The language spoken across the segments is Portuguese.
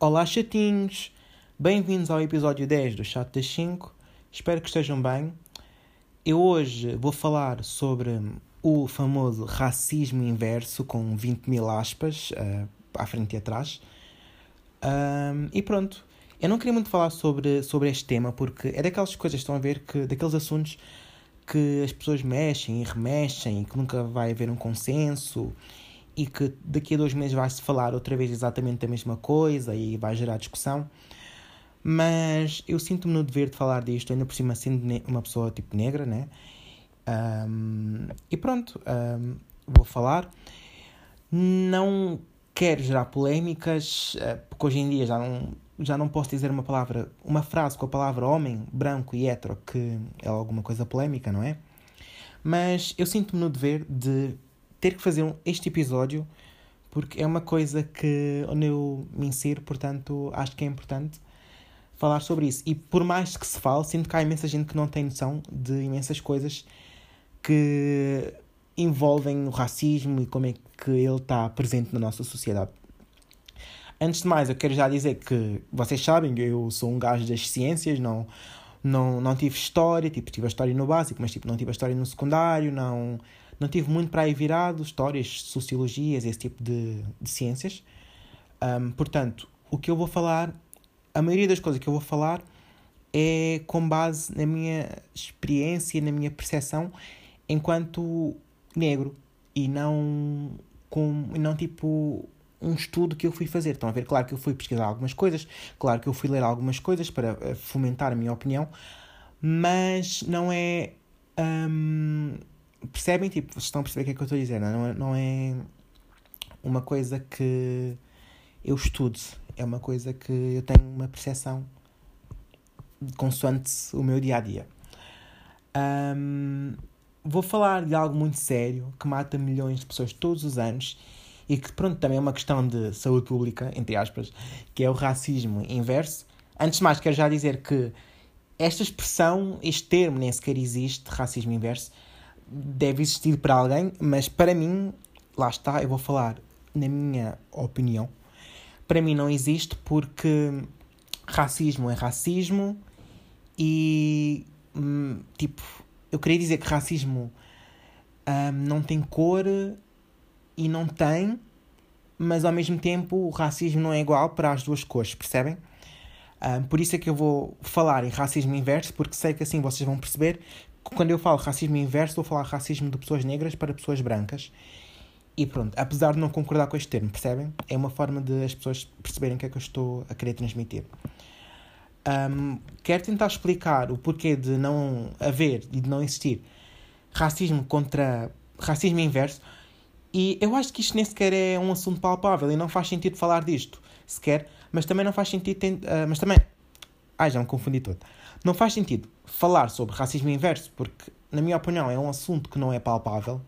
Olá, chatinhos! Bem-vindos ao episódio 10 do Chat das 5. Espero que estejam bem. Eu hoje vou falar sobre o famoso racismo inverso, com 20 mil aspas uh, à frente e atrás. E pronto. Eu não queria muito falar sobre, sobre este tema, porque é daquelas coisas, estão a ver, que daqueles assuntos que as pessoas mexem e remexem e que nunca vai haver um consenso e que daqui a dois meses vai-se falar outra vez exatamente a mesma coisa e vai gerar discussão. Mas eu sinto-me no dever de falar disto, ainda por cima sendo uma pessoa tipo negra, né? Um, e pronto, um, vou falar. Não quero gerar polémicas, eh, porque hoje em dia já não, já não posso dizer uma palavra, uma frase com a palavra homem, branco e hetero, que é alguma coisa polémica, não é? Mas eu sinto-me no dever de ter que fazer este episódio porque é uma coisa que onde eu me insiro, portanto acho que é importante falar sobre isso. E por mais que se fale, sinto que há imensa gente que não tem noção de imensas coisas que envolvem o racismo e como é que ele está presente na nossa sociedade. Antes de mais, eu quero já dizer que vocês sabem, eu sou um gajo das ciências, não, não, não tive história, tipo, tive a história no básico, mas tipo, não tive a história no secundário, não, não tive muito para aí virado, histórias, sociologias, esse tipo de, de ciências. Um, portanto, o que eu vou falar, a maioria das coisas que eu vou falar é com base na minha experiência, na minha percepção enquanto negro e não com não tipo um estudo que eu fui fazer. Estão a ver? Claro que eu fui pesquisar algumas coisas, claro que eu fui ler algumas coisas para eh, fomentar a minha opinião, mas não é. Hum, percebem? Tipo, vocês estão a perceber o que é que eu estou a dizer? Não é, não é uma coisa que eu estudo, é uma coisa que eu tenho uma percepção consoante o meu dia a dia. Um, vou falar de algo muito sério que mata milhões de pessoas todos os anos e que, pronto, também é uma questão de saúde pública, entre aspas, que é o racismo inverso. Antes de mais, quero já dizer que esta expressão, este termo nem sequer existe, racismo inverso, deve existir para alguém, mas para mim, lá está, eu vou falar na minha opinião, para mim não existe porque racismo é racismo e, hum, tipo, eu queria dizer que racismo um, não tem cor e não tem, mas ao mesmo tempo o racismo não é igual para as duas cores, percebem? Um, por isso é que eu vou falar em racismo inverso, porque sei que assim vocês vão perceber quando eu falo racismo inverso, vou falar racismo de pessoas negras para pessoas brancas. E pronto, apesar de não concordar com este termo, percebem? É uma forma de as pessoas perceberem o que é que eu estou a querer transmitir. Um, quero tentar explicar o porquê de não haver e de não existir racismo contra racismo inverso, e eu acho que isto nem sequer é um assunto palpável e não faz sentido falar disto sequer, mas também não faz sentido. Uh, mas também. Ai, já me confundi todo. Não faz sentido falar sobre racismo inverso, porque, na minha opinião, é um assunto que não é palpável,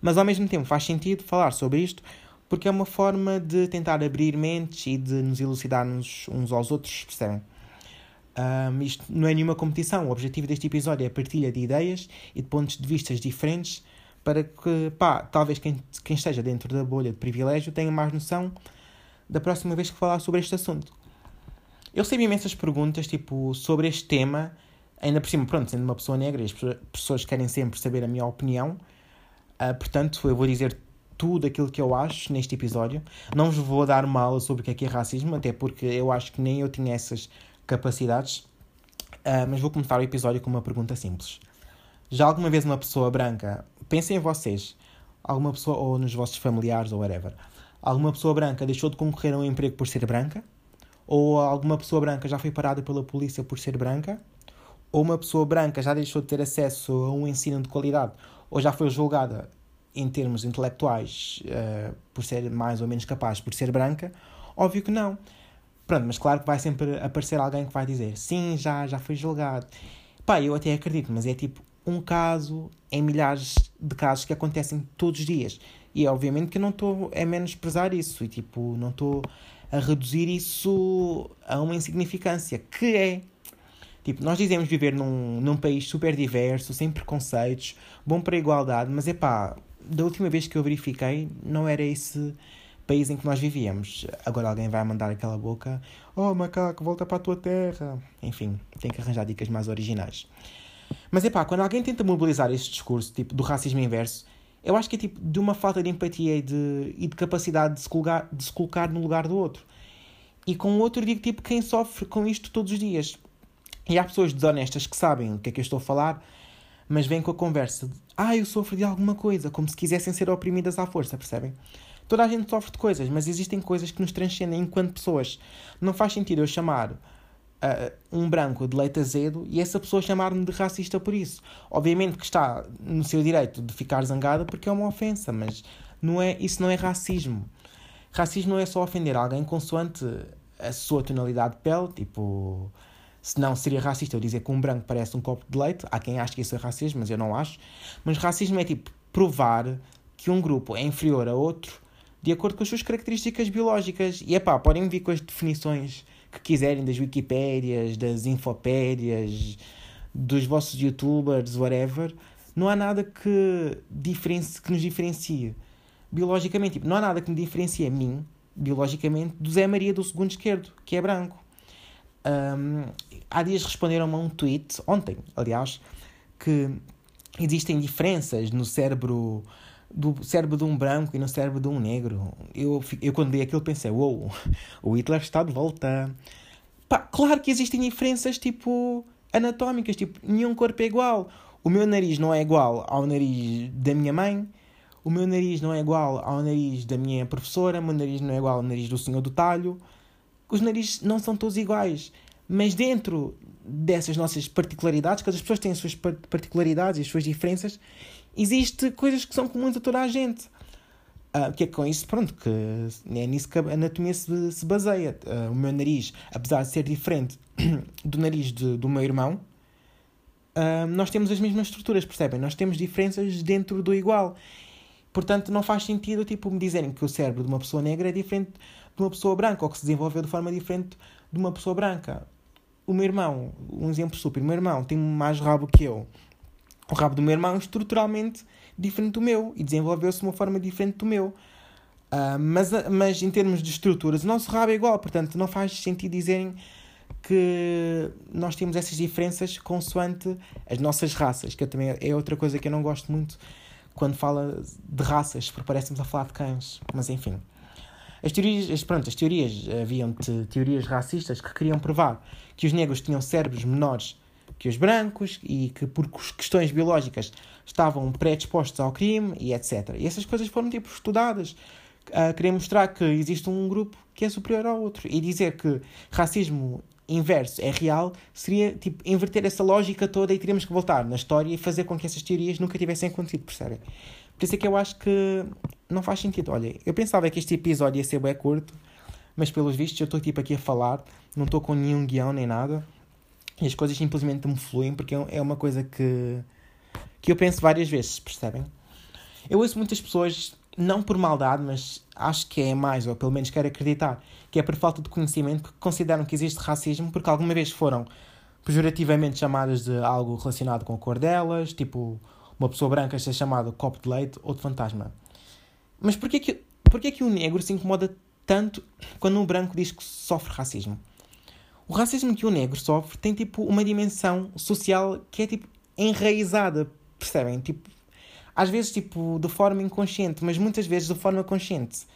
mas ao mesmo tempo faz sentido falar sobre isto porque é uma forma de tentar abrir mentes e de nos elucidarmos uns aos outros, percebem? Um, isto não é nenhuma competição. O objetivo deste episódio é a partilha de ideias e de pontos de vista diferentes para que, pá, talvez quem, quem esteja dentro da bolha de privilégio tenha mais noção da próxima vez que falar sobre este assunto. Eu recebi imensas perguntas, tipo, sobre este tema, ainda por cima, pronto, sendo uma pessoa negra, as pessoas querem sempre saber a minha opinião, uh, portanto, eu vou dizer tudo aquilo que eu acho neste episódio. Não vos vou dar uma aula sobre o que é, que é racismo, até porque eu acho que nem eu tinha essas capacidades, uh, mas vou começar o episódio com uma pergunta simples. Já alguma vez uma pessoa branca pensem em vocês, alguma pessoa, ou nos vossos familiares, ou whatever, alguma pessoa branca deixou de concorrer a um emprego por ser branca? Ou alguma pessoa branca já foi parada pela polícia por ser branca? Ou uma pessoa branca já deixou de ter acesso a um ensino de qualidade? Ou já foi julgada em termos intelectuais uh, por ser mais ou menos capaz por ser branca? Óbvio que não. Pronto, mas claro que vai sempre aparecer alguém que vai dizer sim, já, já foi julgado. Pá, eu até acredito, mas é tipo um caso em milhares de casos que acontecem todos os dias. E obviamente que eu não estou a menosprezar isso e tipo, não estou a reduzir isso a uma insignificância, que é Tipo, nós dizemos viver num, num país super diverso, sem preconceitos, bom para a igualdade, mas é pá, da última vez que eu verifiquei, não era esse país em que nós vivíamos. Agora alguém vai mandar aquela boca, oh macaco, volta para a tua terra. Enfim, tem que arranjar dicas mais originais. Mas é pá, quando alguém tenta mobilizar este discurso tipo, do racismo inverso, eu acho que é tipo de uma falta de empatia e de, e de capacidade de se, colocar, de se colocar no lugar do outro. E com o outro digo tipo quem sofre com isto todos os dias. E há pessoas desonestas que sabem o que é que eu estou a falar, mas vêm com a conversa de ah, eu sofro de alguma coisa, como se quisessem ser oprimidas à força, percebem? Toda a gente sofre de coisas, mas existem coisas que nos transcendem enquanto pessoas. Não faz sentido eu chamar uh, um branco de leite azedo e essa pessoa chamar-me de racista por isso. Obviamente que está no seu direito de ficar zangada porque é uma ofensa, mas não é, isso não é racismo. Racismo não é só ofender alguém consoante a sua tonalidade de pele, tipo. Se não seria racista eu dizer que um branco parece um copo de leite. Há quem ache que isso é racismo, mas eu não acho. Mas racismo é tipo provar que um grupo é inferior a outro de acordo com as suas características biológicas. E é pá, podem vir com as definições que quiserem das Wikipédias, das Infopédias, dos vossos youtubers, whatever. Não há nada que, diferencie, que nos diferencie biologicamente. Tipo, não há nada que me diferencie a mim, biologicamente, do Zé Maria do segundo esquerdo, que é branco. Um, há dias responderam-me a um tweet, ontem, aliás, que existem diferenças no cérebro do cérebro de um branco e no cérebro de um negro. Eu, eu quando li aquilo pensei, uou, wow, o Hitler está de volta. Pá, claro que existem diferenças, tipo, anatómicas, tipo, nenhum corpo é igual. O meu nariz não é igual ao nariz da minha mãe, o meu nariz não é igual ao nariz da minha professora, o meu nariz não é igual ao nariz do senhor do talho. Os narizes não são todos iguais. Mas dentro dessas nossas particularidades, cada pessoas têm as suas particularidades e as suas diferenças, existe coisas que são comuns a toda a gente. Uh, que é com isso, pronto, que é nisso que a anatomia se, se baseia. Uh, o meu nariz, apesar de ser diferente do nariz de, do meu irmão, uh, nós temos as mesmas estruturas, percebem? Nós temos diferenças dentro do igual. Portanto, não faz sentido tipo, me dizerem que o cérebro de uma pessoa negra é diferente de uma pessoa branca ou que se desenvolveu de forma diferente de uma pessoa branca. O meu irmão, um exemplo super, o meu irmão tem mais rabo que eu o rabo do meu irmão é estruturalmente diferente do meu e desenvolveu-se de uma forma diferente do meu. Uh, mas, mas em termos de estruturas, o nosso rabo é igual, portanto não faz sentido dizerem que nós temos essas diferenças consoante as nossas raças, que também é outra coisa que eu não gosto muito quando fala de raças, porque parecemos a falar de cães, mas enfim. As teorias, pronto, as teorias, haviam te, teorias racistas que queriam provar que os negros tinham cérebros menores que os brancos e que por questões biológicas estavam predispostos ao crime e etc. E essas coisas foram tipo estudadas a querer mostrar que existe um grupo que é superior ao outro e dizer que racismo inverso é real seria tipo inverter essa lógica toda e teríamos que voltar na história e fazer com que essas teorias nunca tivessem acontecido, percebem? Por isso é que eu acho que não faz sentido. Olha, eu pensava que este episódio ia ser bem curto, mas pelos vistos eu estou tipo aqui a falar, não estou com nenhum guião nem nada. E as coisas simplesmente me fluem porque é, é uma coisa que, que eu penso várias vezes, percebem? Eu ouço muitas pessoas, não por maldade, mas acho que é mais, ou pelo menos quero acreditar, que é por falta de conhecimento que consideram que existe racismo porque alguma vez foram pejorativamente chamadas de algo relacionado com a cor delas, tipo uma pessoa branca ser chamada copo de leite ou de fantasma. Mas porquê que, porquê que o negro se incomoda tanto quando um branco diz que sofre racismo? O racismo que o negro sofre tem tipo uma dimensão social que é tipo enraizada, percebem? Tipo, às vezes tipo de forma inconsciente, mas muitas vezes de forma consciente.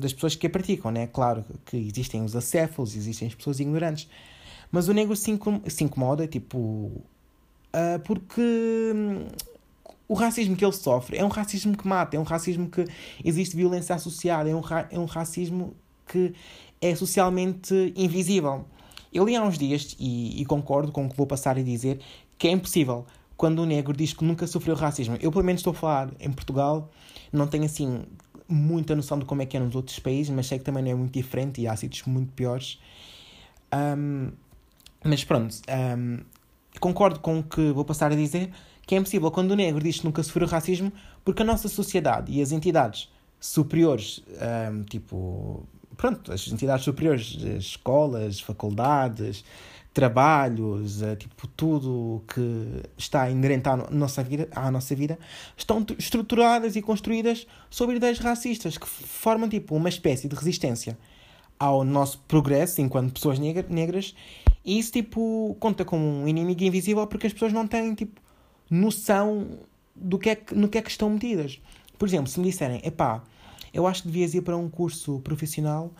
das pessoas que a praticam, né? Claro que existem os acéfalos, existem as pessoas ignorantes, mas o negro se, incomoda, tipo, uh, porque hum, o racismo que ele sofre é um racismo que mata, é um racismo que existe violência associada, é um, é um racismo que é socialmente invisível. Eu li há uns dias, e, e, concordo com o que vou passar a dizer, que é impossível quando o negro diz que nunca sofreu racismo. Eu, pelo menos, estou a falar em Portugal, não tenho assim muita noção de como é que é nos outros países, mas sei que também não é muito diferente e há sítios muito piores. Um, mas pronto, um, concordo com o que vou passar a dizer, que é impossível quando o negro diz que nunca sofreu racismo, porque a nossa sociedade e as entidades superiores, um, tipo pronto, as entidades superiores, as escolas, faculdades, trabalhos, uh, tipo tudo que está inerente à nossa vida, à nossa vida, estão estruturadas e construídas sobre ideias racistas que formam tipo uma espécie de resistência ao nosso progresso enquanto pessoas negras e isso tipo conta como um inimigo invisível porque as pessoas não têm tipo noção do que é que, no que é que estão metidas. Por exemplo, se me disserem, epá, eu acho que devias ir para um curso profissional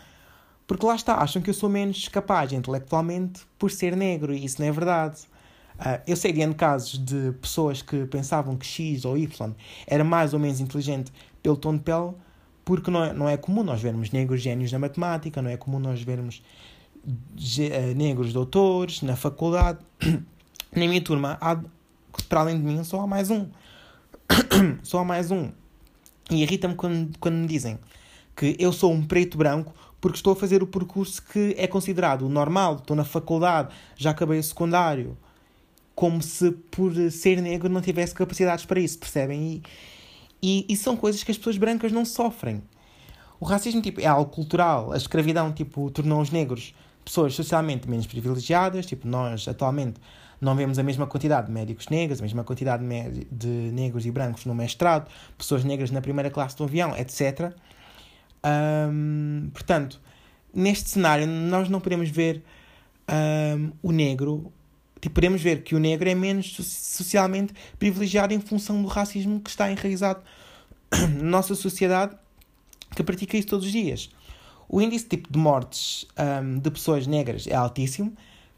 porque lá está, acham que eu sou menos capaz intelectualmente por ser negro e isso não é verdade. Uh, eu sei de casos de pessoas que pensavam que X ou Y era mais ou menos inteligente pelo tom de pele, porque não é, não é comum nós vermos negros génios na matemática, não é comum nós vermos uh, negros doutores na faculdade. na minha turma, há, para além de mim, só há mais um. só há mais um. E irrita-me quando, quando me dizem que eu sou um preto branco porque estou a fazer o percurso que é considerado normal, estou na faculdade, já acabei o secundário, como se por ser negro não tivesse capacidades para isso, percebem? E, e, e são coisas que as pessoas brancas não sofrem. O racismo tipo, é algo cultural, a escravidão tipo, tornou os negros pessoas socialmente menos privilegiadas, tipo, nós atualmente não vemos a mesma quantidade de médicos negros, a mesma quantidade de negros e brancos no mestrado, pessoas negras na primeira classe do avião, etc. Um, portanto, neste cenário, nós não podemos ver um, o negro. Tipo, podemos ver que o negro é menos socialmente privilegiado em função do racismo que está enraizado na nossa sociedade que pratica isso todos os dias. O índice tipo de mortes um, de pessoas negras é altíssimo,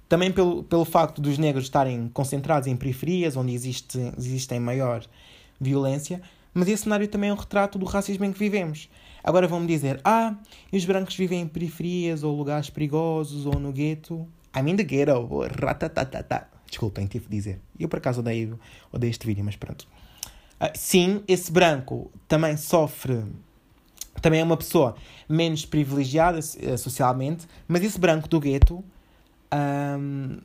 também pelo, pelo facto dos negros estarem concentrados em periferias, onde existe, existem maior violência, mas esse cenário também é um retrato do racismo em que vivemos. Agora vão-me dizer, ah, e os brancos vivem em periferias ou lugares perigosos ou no gueto. I'm in the ghetto, ratatatata. Desculpem, tive de dizer. Eu por acaso odeio, odeio este vídeo, mas pronto. Uh, sim, esse branco também sofre, também é uma pessoa menos privilegiada uh, socialmente, mas esse branco do gueto, um,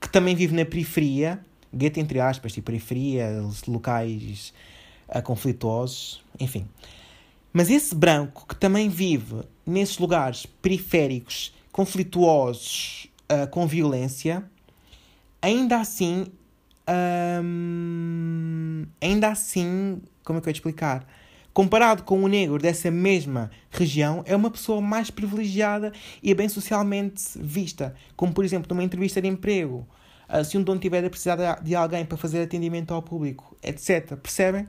que também vive na periferia, gueto entre aspas, tipo periferia, locais uh, conflituosos, enfim. Mas esse branco que também vive nesses lugares periféricos, conflituosos, uh, com violência, ainda assim, um, ainda assim, como é que eu ia explicar? Comparado com o negro dessa mesma região, é uma pessoa mais privilegiada e é bem socialmente vista. Como, por exemplo, numa entrevista de emprego. Uh, se um dono tiver a precisar de alguém para fazer atendimento ao público, etc. Percebem?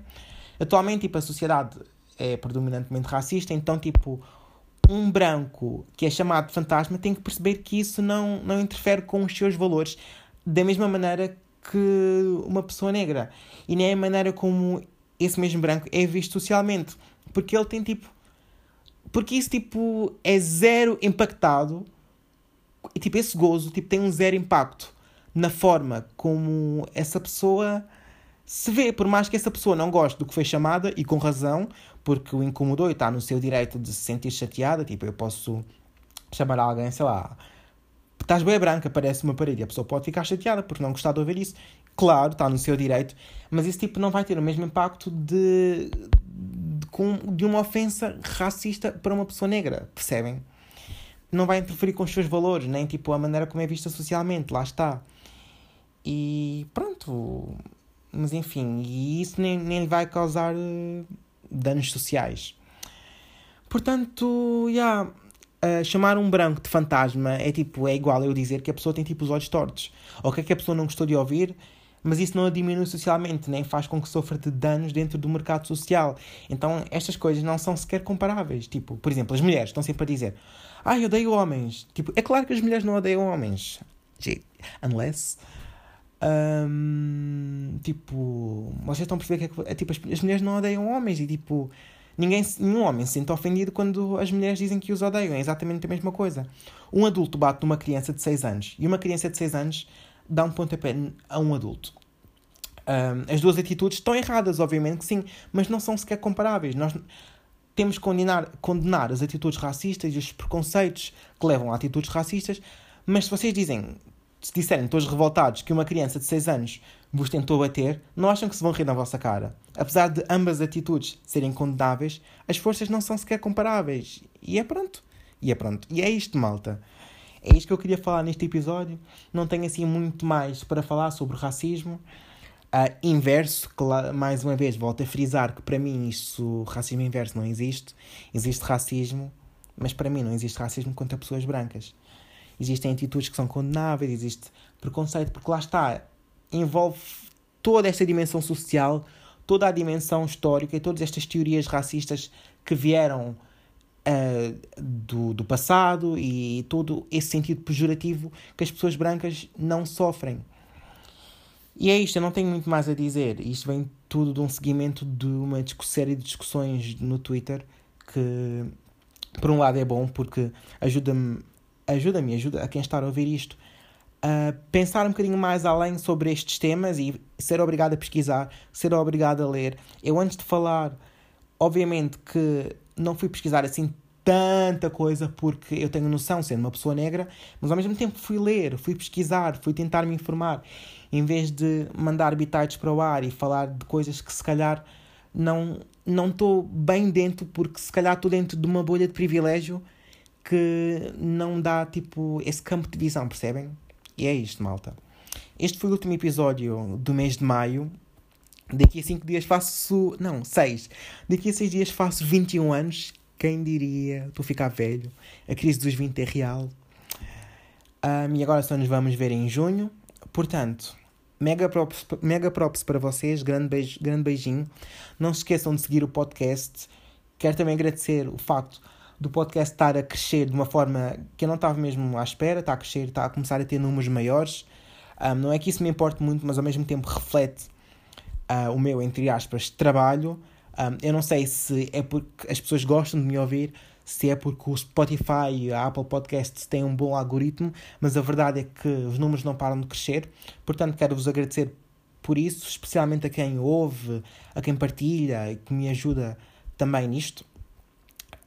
Atualmente, tipo, a sociedade é predominantemente racista, então, tipo, um branco que é chamado de fantasma tem que perceber que isso não, não interfere com os seus valores da mesma maneira que uma pessoa negra. E nem a maneira como esse mesmo branco é visto socialmente. Porque ele tem tipo. Porque isso tipo é zero impactado. E tipo, esse gozo tipo, tem um zero impacto na forma como essa pessoa se vê, por mais que essa pessoa não goste do que foi chamada, e com razão, porque o incomodou e está no seu direito de se sentir chateada, tipo, eu posso chamar alguém, sei lá, estás bem branca, parece uma parede, a pessoa pode ficar chateada porque não gostar de ouvir isso. Claro, está no seu direito, mas esse tipo não vai ter o mesmo impacto de, de, de uma ofensa racista para uma pessoa negra, percebem? Não vai interferir com os seus valores, nem tipo a maneira como é vista socialmente, lá está. E pronto, mas enfim, e isso nem, nem lhe vai causar uh, danos sociais. Portanto, yeah, uh, chamar um branco de fantasma é tipo, é igual eu dizer que a pessoa tem tipo os olhos tortos. Ou que, é que a pessoa não gostou de ouvir, mas isso não a diminui socialmente, nem faz com que sofra de danos dentro do mercado social. Então, estas coisas não são sequer comparáveis. Tipo, por exemplo, as mulheres estão sempre a dizer: Ah, eu odeio homens. Tipo, é claro que as mulheres não odeiam homens. Unless um, tipo, vocês estão a perceber que é, é tipo, as, as, mulheres não odeiam homens e tipo, ninguém, nenhum homem se sente ofendido quando as mulheres dizem que os odeiam. É exatamente a mesma coisa. Um adulto bate numa criança de 6 anos e uma criança de 6 anos dá um pontapé a um adulto. Um, as duas atitudes estão erradas, obviamente que sim, mas não são sequer comparáveis. Nós temos que condenar, condenar as atitudes racistas e os preconceitos que levam a atitudes racistas, mas se vocês dizem se disserem todos revoltados que uma criança de 6 anos vos tentou bater, não acham que se vão rir na vossa cara. Apesar de ambas atitudes serem condenáveis, as forças não são sequer comparáveis. E é pronto. E é pronto. E é isto, malta. É isto que eu queria falar neste episódio. Não tenho assim muito mais para falar sobre racismo. Uh, inverso, lá, mais uma vez volto a frisar que para mim isso, racismo inverso não existe. Existe racismo, mas para mim não existe racismo contra pessoas brancas. Existem atitudes que são condenáveis, existe preconceito, porque lá está, envolve toda esta dimensão social, toda a dimensão histórica e todas estas teorias racistas que vieram uh, do, do passado e todo esse sentido pejorativo que as pessoas brancas não sofrem. E é isto, eu não tenho muito mais a dizer. Isto vem tudo de um seguimento de uma série de discussões no Twitter que, por um lado, é bom porque ajuda-me, ajuda-me, ajuda a quem está a ouvir isto a pensar um bocadinho mais além sobre estes temas e ser obrigado a pesquisar, ser obrigado a ler. Eu, antes de falar, obviamente que não fui pesquisar assim tanta coisa porque eu tenho noção, sendo uma pessoa negra, mas ao mesmo tempo fui ler, fui pesquisar, fui tentar me informar, em vez de mandar bitites para o ar e falar de coisas que se calhar não não estou bem dentro porque se calhar estou dentro de uma bolha de privilégio que não dá tipo esse campo de visão, percebem? E é isto, malta. Este foi o último episódio do mês de maio. Daqui a 5 dias faço. Não, 6. Daqui a 6 dias faço 21 anos. Quem diria? Estou a ficar velho. A crise dos 20 é real. Um, e agora só nos vamos ver em junho. Portanto, mega props, mega props para vocês. Grande, beijo, grande beijinho. Não se esqueçam de seguir o podcast. Quero também agradecer o facto do podcast estar a crescer de uma forma que eu não estava mesmo à espera. Está a crescer, está a começar a ter números maiores. Um, não é que isso me importe muito, mas ao mesmo tempo reflete uh, o meu, entre aspas, trabalho. Um, eu não sei se é porque as pessoas gostam de me ouvir, se é porque o Spotify e a Apple Podcasts têm um bom algoritmo, mas a verdade é que os números não param de crescer. Portanto, quero-vos agradecer por isso, especialmente a quem ouve, a quem partilha e que me ajuda também nisto.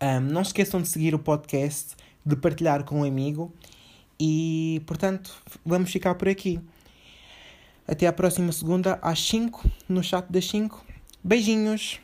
Um, não se esqueçam de seguir o podcast, de partilhar com um amigo e, portanto, vamos ficar por aqui. Até a próxima segunda, às 5, no chat das 5. Beijinhos!